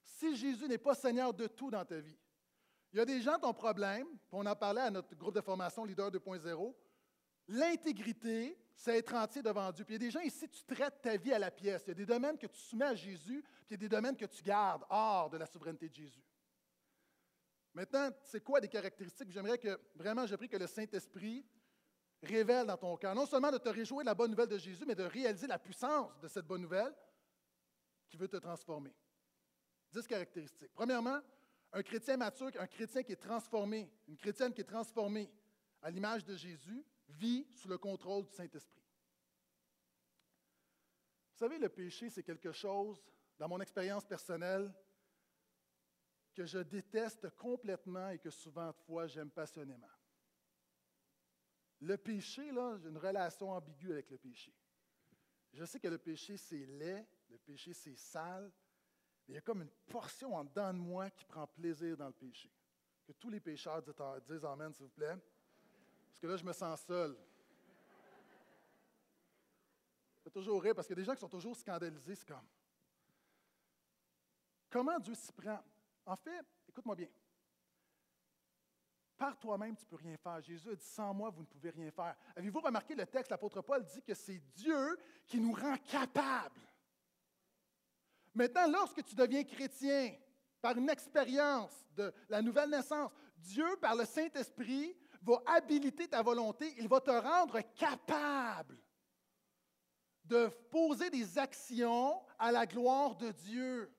Si Jésus n'est pas Seigneur de tout dans ta vie, il y a des gens qui ont problème, on en parlait à notre groupe de formation Leader 2.0. L'intégrité, c'est être entier devant Dieu. Puis il y a des gens ici, tu traites ta vie à la pièce. Il y a des domaines que tu soumets à Jésus, puis il y a des domaines que tu gardes hors de la souveraineté de Jésus. Maintenant, c'est quoi des caractéristiques? J'aimerais que, vraiment, j'ai pris que le Saint-Esprit révèle dans ton cœur, non seulement de te réjouir de la bonne nouvelle de Jésus, mais de réaliser la puissance de cette bonne nouvelle qui veut te transformer. Dix caractéristiques. Premièrement, un chrétien mature, un chrétien qui est transformé, une chrétienne qui est transformée à l'image de Jésus, vit sous le contrôle du Saint-Esprit. Vous savez, le péché, c'est quelque chose, dans mon expérience personnelle, que je déteste complètement et que souvent de fois j'aime passionnément. Le péché, là, j'ai une relation ambiguë avec le péché. Je sais que le péché, c'est laid, le péché, c'est sale, mais il y a comme une portion en dedans de moi qui prend plaisir dans le péché. Que tous les pécheurs disent Amen, s'il vous plaît. Parce que là, je me sens seul. Je toujours rire parce a des gens qui sont toujours scandalisés. C'est comme. Comment Dieu s'y prend? En fait, écoute-moi bien. Par toi-même, tu ne peux rien faire. Jésus a dit sans moi, vous ne pouvez rien faire. Avez-vous remarqué le texte? L'apôtre Paul dit que c'est Dieu qui nous rend capables. Maintenant, lorsque tu deviens chrétien, par une expérience de la nouvelle naissance, Dieu, par le Saint-Esprit, va habiliter ta volonté, il va te rendre capable de poser des actions à la gloire de Dieu.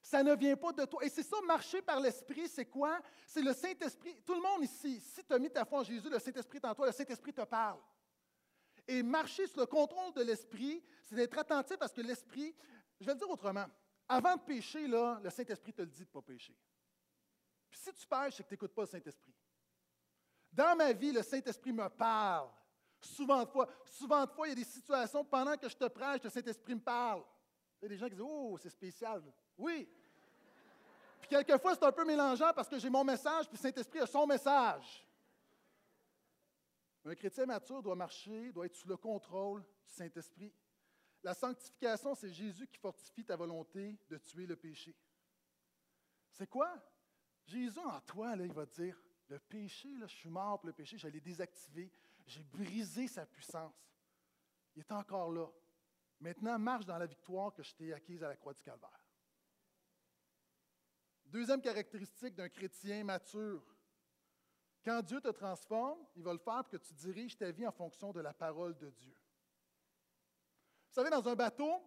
Ça ne vient pas de toi. Et c'est ça, marcher par l'Esprit, c'est quoi? C'est le Saint-Esprit. Tout le monde ici, si tu as mis ta foi en Jésus, le Saint-Esprit est en toi, le Saint-Esprit te parle. Et marcher sous le contrôle de l'Esprit, c'est d'être attentif parce que l'Esprit, je vais le dire autrement, avant de pécher, là, le Saint-Esprit te le dit de ne pas pécher. Puis si tu pêches, c'est que tu n'écoutes pas le Saint-Esprit. Dans ma vie, le Saint-Esprit me parle. Souvent de fois, souvent de fois, il y a des situations, pendant que je te prêche, le Saint-Esprit me parle. Il y a des gens qui disent Oh, c'est spécial. Oui. Puis quelquefois, c'est un peu mélangeant parce que j'ai mon message, puis le Saint-Esprit a son message. Un chrétien mature doit marcher, doit être sous le contrôle du Saint-Esprit. La sanctification, c'est Jésus qui fortifie ta volonté de tuer le péché. C'est quoi? Jésus en toi, là, il va te dire, le péché, là, je suis mort pour le péché, je l'ai désactivé, j'ai brisé sa puissance. Il est encore là. Maintenant, marche dans la victoire que je t'ai acquise à la croix du Calvaire. Deuxième caractéristique d'un chrétien mature. Quand Dieu te transforme, il va le faire pour que tu diriges ta vie en fonction de la parole de Dieu. Vous savez, dans un bateau,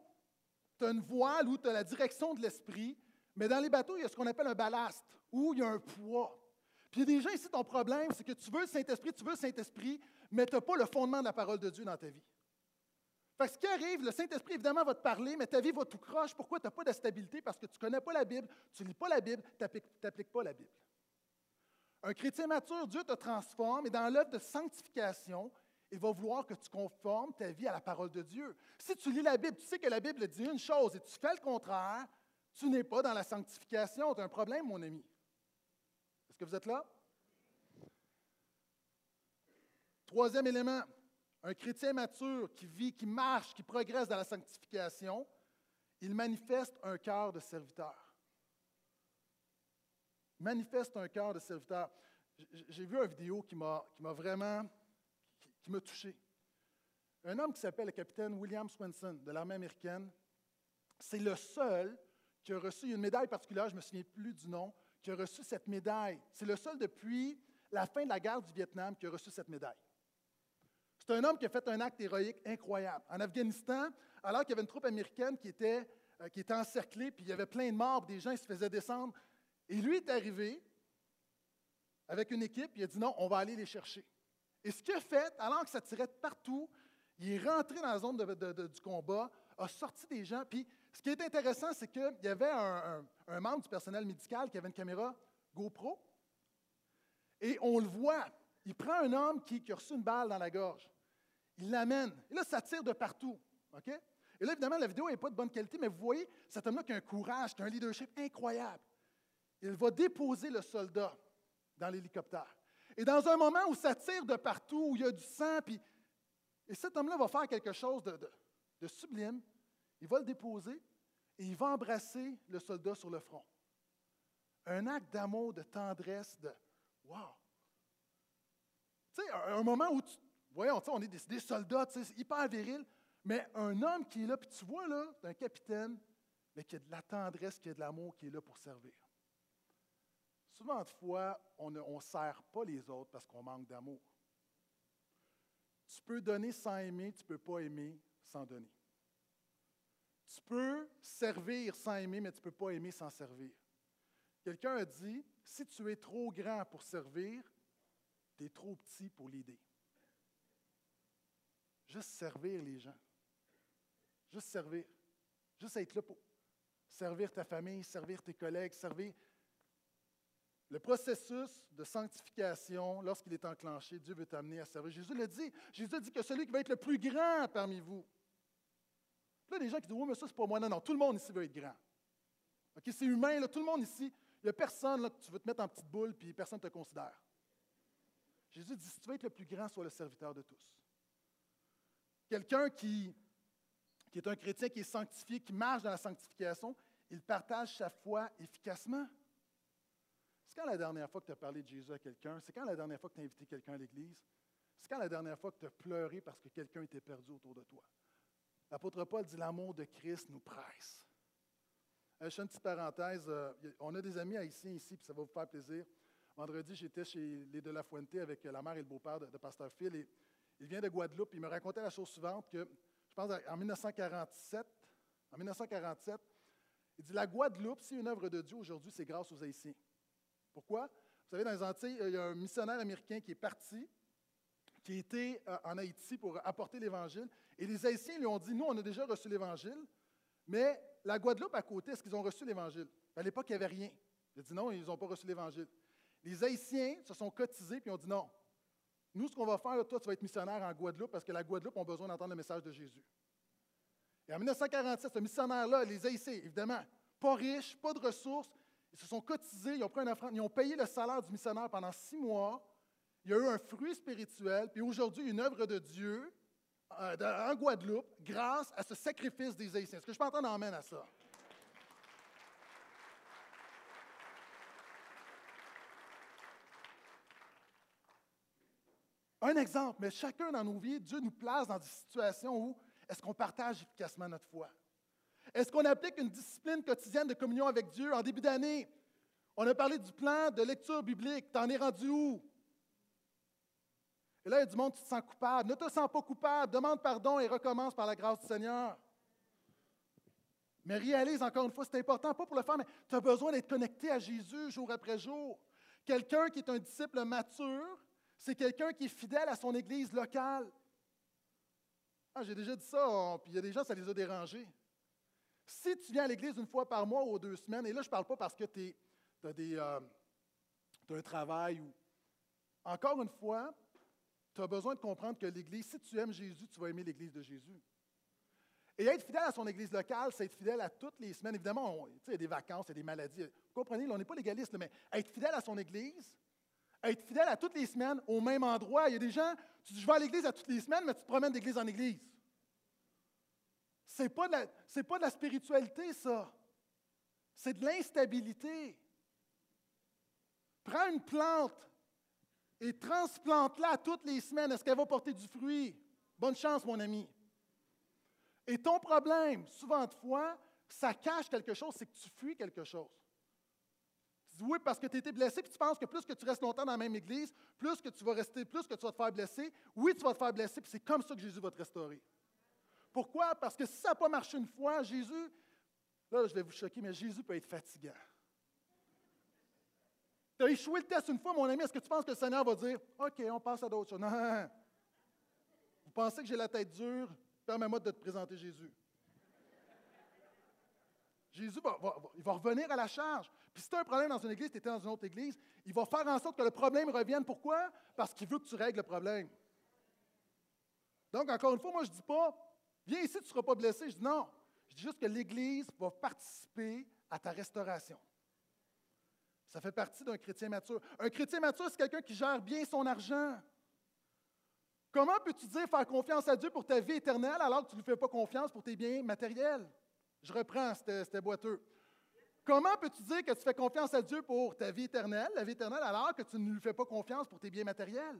tu as une voile où tu as la direction de l'esprit, mais dans les bateaux, il y a ce qu'on appelle un ballast, où il y a un poids. Puis il y a des ici, ton problème, c'est que tu veux le Saint-Esprit, tu veux le Saint-Esprit, mais tu n'as pas le fondement de la parole de Dieu dans ta vie. Fait que ce qui arrive, le Saint-Esprit, évidemment, va te parler, mais ta vie va tout croche. Pourquoi tu n'as pas de stabilité? Parce que tu ne connais pas la Bible, tu ne lis pas la Bible, tu n'appliques pas la Bible. Un chrétien mature, Dieu te transforme et dans l'œuvre de sanctification, il va vouloir que tu conformes ta vie à la parole de Dieu. Si tu lis la Bible, tu sais que la Bible dit une chose et tu fais le contraire, tu n'es pas dans la sanctification. Tu as un problème, mon ami. Est-ce que vous êtes là? Troisième élément, un chrétien mature qui vit, qui marche, qui progresse dans la sanctification, il manifeste un cœur de serviteur. Il manifeste un cœur de serviteur. J'ai vu une vidéo qui m'a vraiment qui, m'a touché. Un homme qui s'appelle le capitaine William Swenson de l'armée américaine, c'est le seul qui a reçu une médaille particulière, je ne me souviens plus du nom, qui a reçu cette médaille. C'est le seul depuis la fin de la guerre du Vietnam qui a reçu cette médaille. C'est un homme qui a fait un acte héroïque incroyable. En Afghanistan, alors qu'il y avait une troupe américaine qui était, euh, qui était encerclée, puis il y avait plein de morts, des gens ils se faisaient descendre. Et lui est arrivé avec une équipe, il a dit non, on va aller les chercher. Et ce qu'il a fait, alors que ça tirait de partout, il est rentré dans la zone du combat, a sorti des gens. Puis ce qui est intéressant, c'est qu'il y avait un, membre du personnel médical qui avait une caméra GoPro. Et on le voit. Il prend un homme qui, qui a reçu une balle dans la gorge. Il l'amène. Et là, ça tire de partout. OK? Et là, évidemment, la vidéo n'est pas de bonne qualité, mais vous voyez cet homme-là qui a un courage, qui a un leadership incroyable. Il va déposer le soldat dans l'hélicoptère. Et dans un moment où ça tire de partout, où il y a du sang, puis, et cet homme-là va faire quelque chose de, sublime. Il va le déposer et il va embrasser le soldat sur le front. Un acte d'amour, de tendresse, de Wow! Tu sais, un, moment où, tu, voyons, on est des, des soldats, hyper viril, mais un homme qui est là, puis tu vois là, un capitaine, mais qui a de la tendresse, qui a de l'amour, qui est là pour servir. Souvent de fois, on ne sert pas les autres parce qu'on manque d'amour. Tu peux donner sans aimer, tu ne peux pas aimer sans donner. Tu peux servir sans aimer, mais tu ne peux pas aimer sans servir. Quelqu'un a dit, si tu es trop grand pour servir, tu es trop petit pour l'aider. Juste servir les gens. Juste servir. Juste être là pour servir ta famille, servir tes collègues, servir. Le processus de sanctification, lorsqu'il est enclenché, Dieu veut t'amener à servir. Jésus le dit. Jésus dit que celui qui va être le plus grand parmi vous. Là, des gens qui disent Oui, mais ça, c'est pas moi. Non, non, tout le monde ici veut être grand. OK, c'est humain, là, tout le monde ici. Il n'y a personne là, que tu veux te mettre en petite boule puis personne ne te considère. Jésus dit Si tu veux être le plus grand, sois le serviteur de tous. Quelqu'un qui qui est un chrétien qui est sanctifié, qui marche dans la sanctification, il partage sa foi efficacement. C'est quand la dernière fois que tu as parlé de Jésus à quelqu'un? C'est quand la dernière fois que tu as invité quelqu'un à l'Église? C'est quand la dernière fois que tu as pleuré parce que quelqu'un était perdu autour de toi? L'apôtre Paul dit L'amour de Christ nous presse. Euh, je fais une petite parenthèse. Euh, on a des amis haïtiens ici, puis ça va vous faire plaisir. Vendredi, j'étais chez les De La Fuente avec la mère et le beau-père de, Pasteur Phil. Il vient de Guadeloupe. Il me racontait la chose suivante que je pense en 1947, en 1947, il dit La Guadeloupe, c'est une œuvre de Dieu aujourd'hui, c'est grâce aux Haïtiens. Pourquoi? Vous savez, dans les Antilles, il y a un missionnaire américain qui est parti, qui était euh, en Haïti pour apporter l'Évangile. Et les Haïtiens lui ont dit Nous, on a déjà reçu l'Évangile, mais la Guadeloupe à côté, est-ce qu'ils ont reçu l'Évangile? À l'époque, il n'y avait rien. Il a dit Non, ils n'ont pas reçu l'Évangile. Les Haïtiens se sont cotisés puis ont dit Non, nous, ce qu'on va faire, toi, tu vas être missionnaire en Guadeloupe parce que la Guadeloupe a besoin d'entendre le message de Jésus. Et en 1947, ce missionnaire-là, les Haïtiens, évidemment, pas riches, pas de ressources, ils se sont cotisés, ils ont pris un offrande, ils ont payé le salaire du missionnaire pendant six mois. Il y a eu un fruit spirituel, puis aujourd'hui, une œuvre de Dieu euh, en Guadeloupe grâce à ce sacrifice des Haïtiens. Est-ce que je peux entendre amène à ça? Un exemple, mais chacun dans nos vies, Dieu nous place dans des situations où est-ce qu'on partage efficacement notre foi? Est-ce qu'on applique une discipline quotidienne de communion avec Dieu en début d'année? On a parlé du plan de lecture biblique. T'en es rendu où? Et là, il y a du monde qui te sent coupable. Ne te sens pas coupable. Demande pardon et recommence par la grâce du Seigneur. Mais réalise encore une fois, c'est important, pas pour le faire, mais tu as besoin d'être connecté à Jésus jour après jour. Quelqu'un qui est un disciple mature, c'est quelqu'un qui est fidèle à son église locale. Ah, j'ai déjà dit ça, puis il y a des gens, ça les a dérangés. Si tu viens à l'église une fois par mois ou deux semaines, et là, je ne parle pas parce que tu as, euh, un travail ou. Encore une fois, tu as besoin de comprendre que l'Église, si tu aimes Jésus, tu vas aimer l'Église de Jésus. Et être fidèle à son Église locale, c'est être fidèle à toutes les semaines. Évidemment, il y a des vacances, il y a des maladies. Vous comprenez, on n'est pas légaliste, mais être fidèle à son Église, être fidèle à toutes les semaines au même endroit. Il y a des gens, tu dis, je vais à l'église à toutes les semaines, mais tu te promènes d'église en église. Ce n'est pas, pas de la spiritualité, ça. C'est de l'instabilité. Prends une plante et transplante-la toutes les semaines. Est-ce qu'elle va porter du fruit? Bonne chance, mon ami. Et ton problème, souvent de fois, ça cache quelque chose, c'est que tu fuis quelque chose oui parce que tu été blessé, puis tu penses que plus que tu restes longtemps dans la même église, plus que tu vas rester, plus que tu vas te faire blesser. Oui, tu vas te faire blesser, puis c'est comme ça que Jésus va te restaurer. Pourquoi? Parce que si ça n'a pas marché une fois, Jésus, là, je vais vous choquer, mais Jésus peut être fatigant. Tu as échoué le test une fois, mon ami, est-ce que tu penses que le Seigneur va dire OK, on passe à d'autres choses? Non. Vous pensez que j'ai la tête dure? Permets-moi de te présenter Jésus. Jésus va, il va revenir à la charge. Puis si tu as un problème dans une église, tu étais dans une autre église, il va faire en sorte que le problème revienne. Pourquoi? Parce qu'il veut que tu règles le problème. Donc, encore une fois, moi, je ne dis pas, viens ici, tu ne seras pas blessé. Je dis non. Je dis juste que l'Église va participer à ta restauration. Ça fait partie d'un chrétien mature. Un chrétien mature, c'est quelqu'un qui gère bien son argent. Comment peux-tu dire faire confiance à Dieu pour ta vie éternelle alors que tu ne lui fais pas confiance pour tes biens matériels? Je reprends, c'était boiteux. Comment peux-tu dire que tu fais confiance à Dieu pour ta vie éternelle, la vie éternelle, alors que tu ne lui fais pas confiance pour tes biens matériels?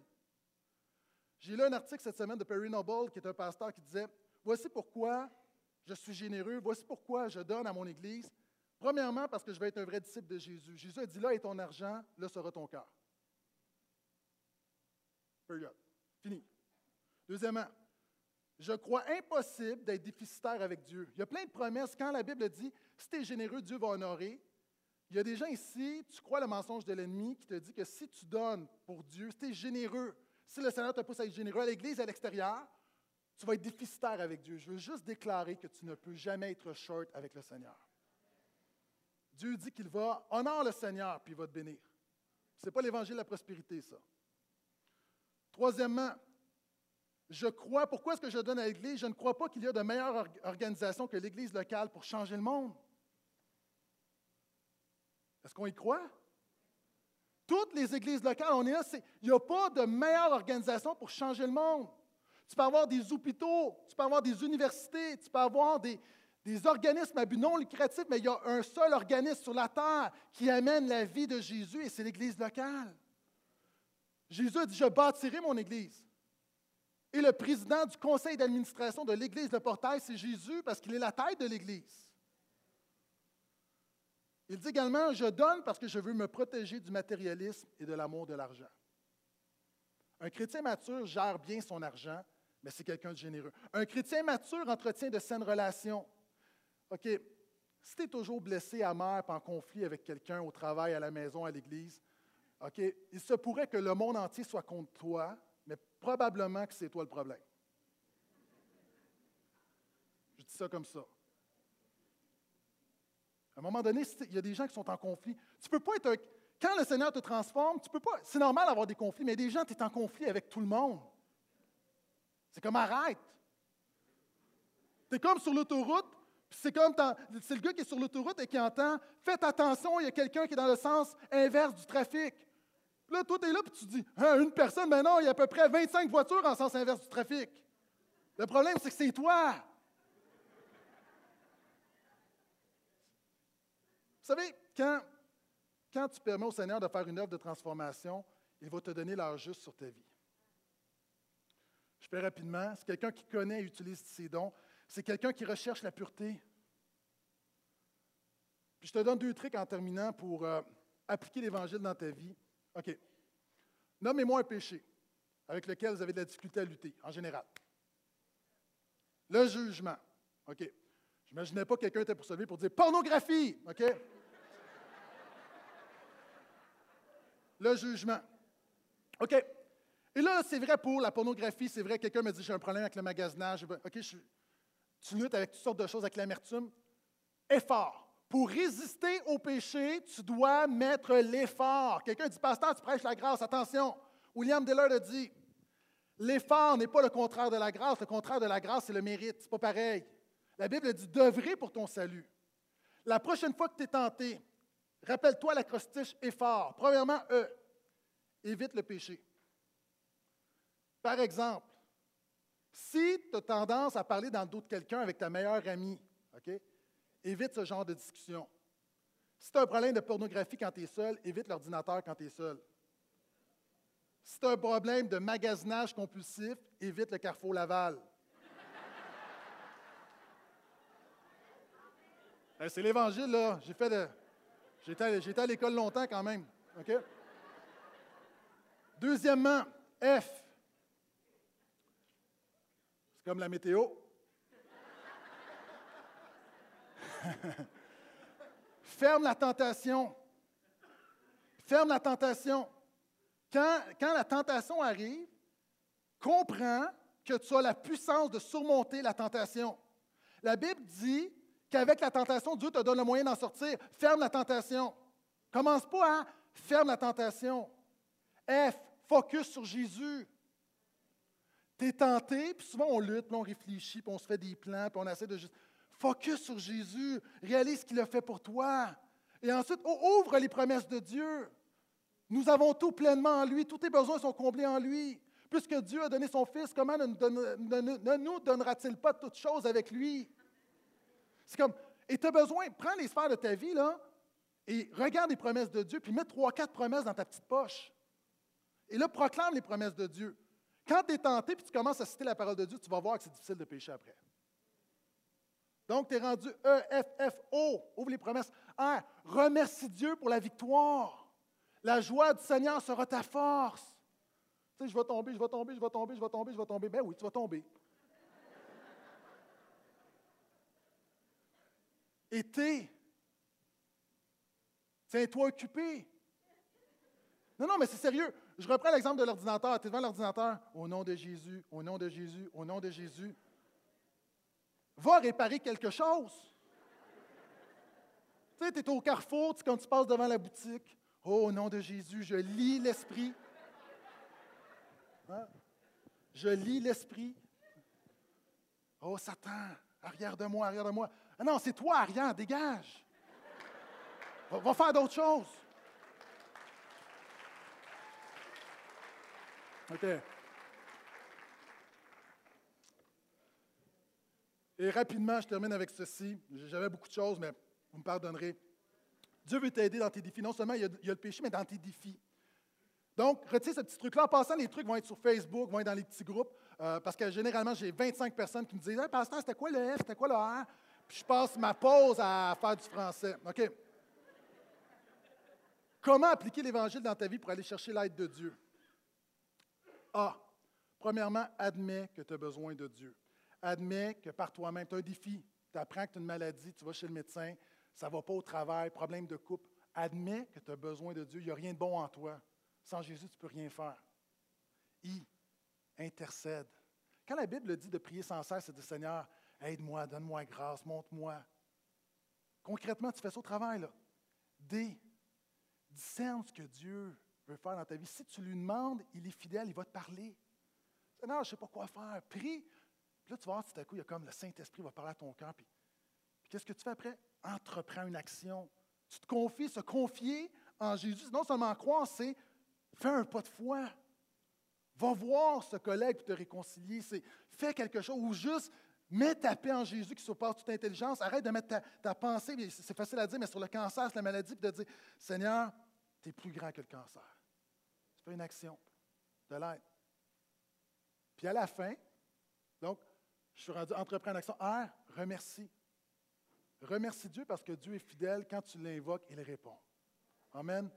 J'ai lu un article cette semaine de Perry Noble, qui est un pasteur, qui disait Voici pourquoi je suis généreux, voici pourquoi je donne à mon Église. Premièrement, parce que je veux être un vrai disciple de Jésus. Jésus a dit Là est ton argent, là sera ton cœur. Period. Fini. Deuxièmement, je crois impossible d'être déficitaire avec Dieu. Il y a plein de promesses. Quand la Bible dit si tu es généreux, Dieu va honorer, il y a des gens ici, tu crois le mensonge de l'ennemi qui te dit que si tu donnes pour Dieu, si tu es généreux, si le Seigneur te pousse à être généreux à l'Église, à l'extérieur, tu vas être déficitaire avec Dieu. Je veux juste déclarer que tu ne peux jamais être short avec le Seigneur. Dieu dit qu'il va honorer le Seigneur, puis il va te bénir. Ce n'est pas l'évangile de la prospérité, ça. Troisièmement, je crois, pourquoi est-ce que je donne à l'Église? Je ne crois pas qu'il y a de meilleure organisation que l'Église locale pour changer le monde. Est-ce qu'on y croit? Toutes les églises locales, on est là, il n'y a pas de meilleure organisation pour changer le monde. Tu peux avoir des hôpitaux, tu peux avoir des universités, tu peux avoir des, des organismes à but non lucratif, mais il y a un seul organisme sur la terre qui amène la vie de Jésus et c'est l'Église locale. Jésus a dit, je bâtirai mon Église. Et le président du conseil d'administration de l'Église de Portail, c'est Jésus parce qu'il est la tête de l'Église. Il dit également, je donne parce que je veux me protéger du matérialisme et de l'amour de l'argent. Un chrétien mature gère bien son argent, mais c'est quelqu'un de généreux. Un chrétien mature entretient de saines relations. OK, si tu es toujours blessé, amer, en conflit avec quelqu'un au travail, à la maison, à l'église, OK, il se pourrait que le monde entier soit contre toi, mais probablement que c'est toi le problème. Je dis ça comme ça. À un moment donné, il y a des gens qui sont en conflit. Tu peux pas être Quand le Seigneur te transforme, tu peux pas. C'est normal d'avoir des conflits, mais des gens, tu es en conflit avec tout le monde. C'est comme arrête. Tu es comme sur l'autoroute, c'est comme c'est le gars qui est sur l'autoroute et qui entend Faites attention, il y a quelqu'un qui est dans le sens inverse du trafic. Là, toi, tu es là et tu dis hein, Une personne, mais non, il y a à peu près 25 voitures en sens inverse du trafic. Le problème, c'est que c'est toi. Vous savez, quand, quand tu permets au Seigneur de faire une œuvre de transformation, il va te donner l'heure juste sur ta vie. Je fais rapidement. C'est quelqu'un qui connaît et utilise ses dons. C'est quelqu'un qui recherche la pureté. Puis je te donne deux trucs en terminant pour euh, appliquer l'Évangile dans ta vie. OK. Nommez-moi un péché avec lequel vous avez de la difficulté à lutter, en général. Le jugement. OK. Je n'imaginais pas que quelqu'un était pour sauver pour dire pornographie. OK? Le jugement. OK. Et là, c'est vrai pour la pornographie, c'est vrai, quelqu'un me dit j'ai un problème avec le magasinage. OK, tu luttes avec toutes sortes de choses, avec l'amertume. Effort. Pour résister au péché, tu dois mettre l'effort. Quelqu'un dit, pasteur, tu prêches la grâce. Attention, William Dillard a dit, l'effort n'est pas le contraire de la grâce. Le contraire de la grâce, c'est le mérite. C'est pas pareil. La Bible dit d'œuvrer pour ton salut. La prochaine fois que tu es tenté, rappelle-toi l'acrostiche effort. Premièrement, E, évite le péché. Par exemple, si tu as tendance à parler dans le dos de quelqu'un avec ta meilleure amie, OK? Évite ce genre de discussion. Si tu as un problème de pornographie quand tu es seul, évite l'ordinateur quand tu es seul. Si tu as un problème de magasinage compulsif, évite le Carrefour Laval. C'est l'Évangile, là. J'ai fait de... J'étais à l'école longtemps quand même. Deuxièmement, F. Comme la météo. Ferme la tentation. Ferme la tentation. Quand, quand la tentation arrive, comprends que tu as la puissance de surmonter la tentation. La Bible dit qu'avec la tentation, Dieu te donne le moyen d'en sortir. Ferme la tentation. Commence pas à ferme la tentation. F, focus sur Jésus. Tu es tenté, puis souvent on lutte, puis on réfléchit, puis on se fait des plans, puis on essaie de juste. Focus sur Jésus. Réalise ce qu'il a fait pour toi. Et ensuite, ouvre les promesses de Dieu. Nous avons tout pleinement en lui. Tous tes besoins sont comblés en lui. Puisque Dieu a donné son Fils, comment ne, ne nous donnera-t-il pas toutes choses avec lui? C'est comme, et tu as besoin, prends les sphères de ta vie, là, et regarde les promesses de Dieu, puis mets trois, quatre promesses dans ta petite poche. Et là, proclame les promesses de Dieu. Quand tu es tenté, puis tu commences à citer la parole de Dieu, tu vas voir que c'est difficile de pécher après. Donc, tu es rendu E, F, F, O. Ouvre les promesses. R. Remercie Dieu pour la victoire. La joie du Seigneur sera ta force. Tu sais, je vais tomber, je vais tomber, je vais tomber, je vais tomber, je vais tomber. Ben oui, tu vas tomber. Et. Tiens-toi occupé. Non, non, mais c'est sérieux. Je reprends l'exemple de l'ordinateur. Tu es devant l'ordinateur. Au nom de Jésus, au nom de Jésus, au nom de Jésus va réparer quelque chose. tu sais, tu es au carrefour, quand tu passes devant la boutique. Oh, au nom de Jésus, je lis l'Esprit. Hein? Je lis l'Esprit. Oh, Satan, arrière de moi, arrière de moi. Non, c'est toi, arrière, dégage. Va faire d'autres choses. OK. Et rapidement, je termine avec ceci. J'avais beaucoup de choses, mais vous me pardonnerez. Dieu veut t'aider dans tes défis. Non seulement il y, a, le péché, mais dans tes défis. Donc, retiens ce petit truc-là. En passant, les trucs vont être sur Facebook, vont être dans les petits groupes, euh, parce que généralement, j'ai 25 personnes qui me disent Hey, Pasteur, c'était quoi le F? C'était quoi le R? Puis je passe ma pause à faire du français. OK. Comment appliquer l'Évangile dans ta vie pour aller chercher l'aide de Dieu? A. Premièrement, admets que tu as besoin de Dieu. Admets que par toi-même, tu as un défi. Tu apprends que tu as une maladie, tu vas chez le médecin, ça ne va pas au travail, problème de couple. Admets que tu as besoin de Dieu. Il n'y a rien de bon en toi. Sans Jésus, tu ne peux rien faire. I, intercède. Quand la Bible dit de prier sans cesse, c'est de Seigneur, aide-moi, donne-moi grâce, montre-moi. Concrètement, tu fais ça au travail. Là. D, discerne ce que Dieu faire dans ta vie. Si tu lui demandes, il est fidèle, il va te parler. Seigneur, je ne sais pas quoi faire. Prie là, tu vas voir, tout à coup, il y a comme le Saint-Esprit va parler à ton cœur. Puis, qu'est-ce que tu fais après? Entreprends une action. Tu te confies, se confier en Jésus. Non seulement croire, c'est faire un pas de foi. Va voir ce collègue pour te réconcilier. C'est fais quelque chose ou juste mets ta paix en Jésus qui surpasse toute intelligence. Arrête de mettre ta, pensée, c'est facile à dire, mais sur le cancer, sur la maladie, puis de dire Seigneur, tu es plus grand que le cancer. Tu fais une action de l'aide. Puis à la fin, donc, je suis rendu entreprendre l'action. R, remercie. Remercie Dieu parce que Dieu est fidèle. Quand tu l'invoques, il répond. Amen.